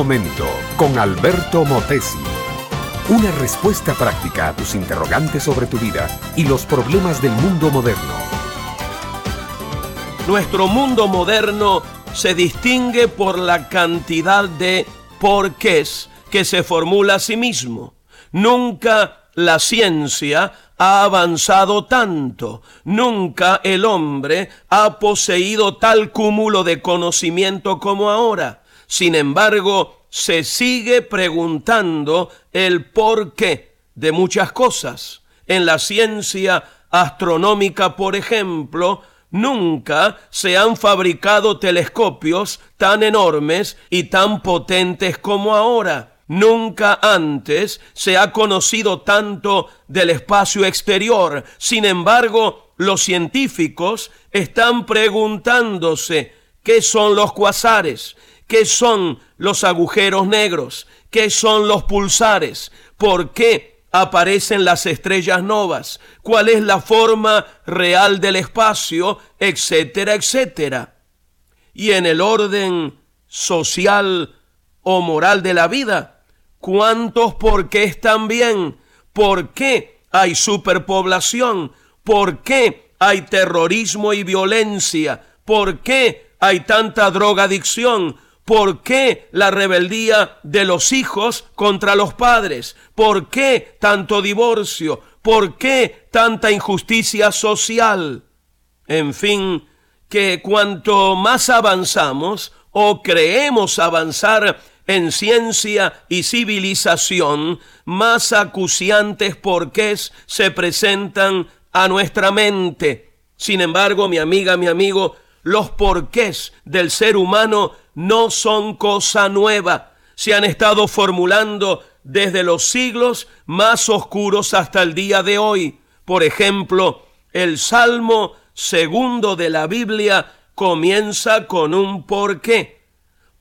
momento con Alberto Motesi. Una respuesta práctica a tus interrogantes sobre tu vida y los problemas del mundo moderno. Nuestro mundo moderno se distingue por la cantidad de porqués que se formula a sí mismo. Nunca la ciencia ha avanzado tanto, nunca el hombre ha poseído tal cúmulo de conocimiento como ahora. Sin embargo, se sigue preguntando el por qué de muchas cosas. En la ciencia astronómica, por ejemplo, nunca se han fabricado telescopios tan enormes y tan potentes como ahora. Nunca antes se ha conocido tanto del espacio exterior. Sin embargo, los científicos están preguntándose qué son los cuasares, qué son los agujeros negros, qué son los pulsares, por qué aparecen las estrellas novas, cuál es la forma real del espacio, etcétera, etcétera. Y en el orden social o moral de la vida, ¿Cuántos por qué están bien? ¿Por qué hay superpoblación? ¿Por qué hay terrorismo y violencia? ¿Por qué hay tanta drogadicción? ¿Por qué la rebeldía de los hijos contra los padres? ¿Por qué tanto divorcio? ¿Por qué tanta injusticia social? En fin, que cuanto más avanzamos o creemos avanzar en ciencia y civilización, más acuciantes porqués se presentan a nuestra mente. Sin embargo, mi amiga, mi amigo, los porqués del ser humano no son cosa nueva. Se han estado formulando desde los siglos más oscuros hasta el día de hoy. Por ejemplo, el Salmo segundo de la Biblia comienza con un porqué.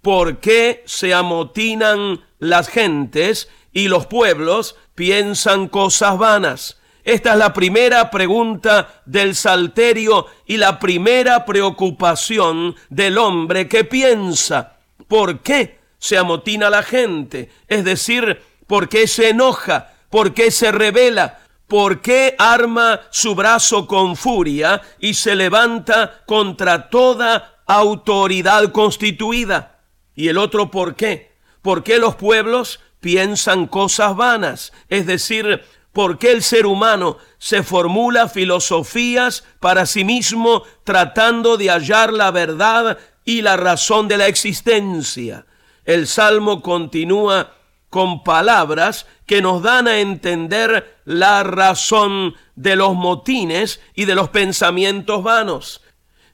¿Por qué se amotinan las gentes y los pueblos piensan cosas vanas? Esta es la primera pregunta del salterio y la primera preocupación del hombre que piensa. ¿Por qué se amotina la gente? Es decir, ¿por qué se enoja? ¿Por qué se revela? ¿Por qué arma su brazo con furia y se levanta contra toda autoridad constituida? Y el otro, ¿por qué? ¿Por qué los pueblos piensan cosas vanas? Es decir, ¿por qué el ser humano se formula filosofías para sí mismo tratando de hallar la verdad y la razón de la existencia? El Salmo continúa con palabras que nos dan a entender la razón de los motines y de los pensamientos vanos.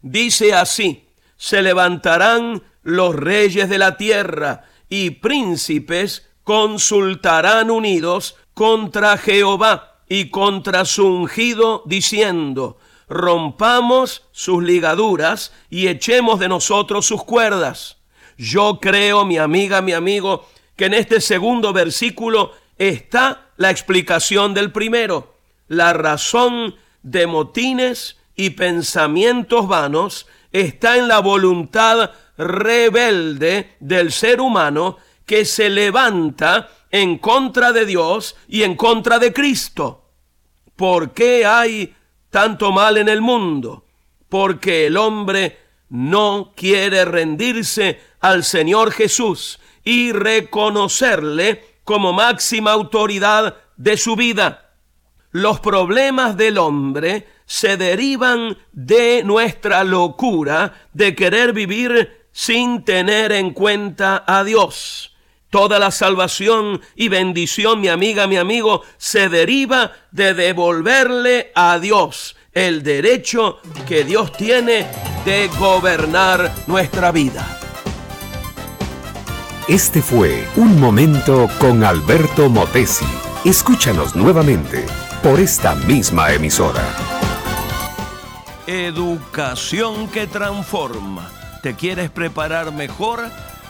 Dice así, se levantarán los reyes de la tierra y príncipes consultarán unidos contra Jehová y contra su ungido, diciendo, rompamos sus ligaduras y echemos de nosotros sus cuerdas. Yo creo, mi amiga, mi amigo, que en este segundo versículo está la explicación del primero, la razón de motines y pensamientos vanos está en la voluntad rebelde del ser humano que se levanta en contra de Dios y en contra de Cristo. ¿Por qué hay tanto mal en el mundo? Porque el hombre no quiere rendirse al Señor Jesús y reconocerle como máxima autoridad de su vida. Los problemas del hombre se derivan de nuestra locura de querer vivir sin tener en cuenta a Dios. Toda la salvación y bendición, mi amiga, mi amigo, se deriva de devolverle a Dios el derecho que Dios tiene de gobernar nuestra vida. Este fue Un Momento con Alberto Motesi. Escúchanos nuevamente por esta misma emisora. Educación que transforma ¿Te quieres preparar mejor?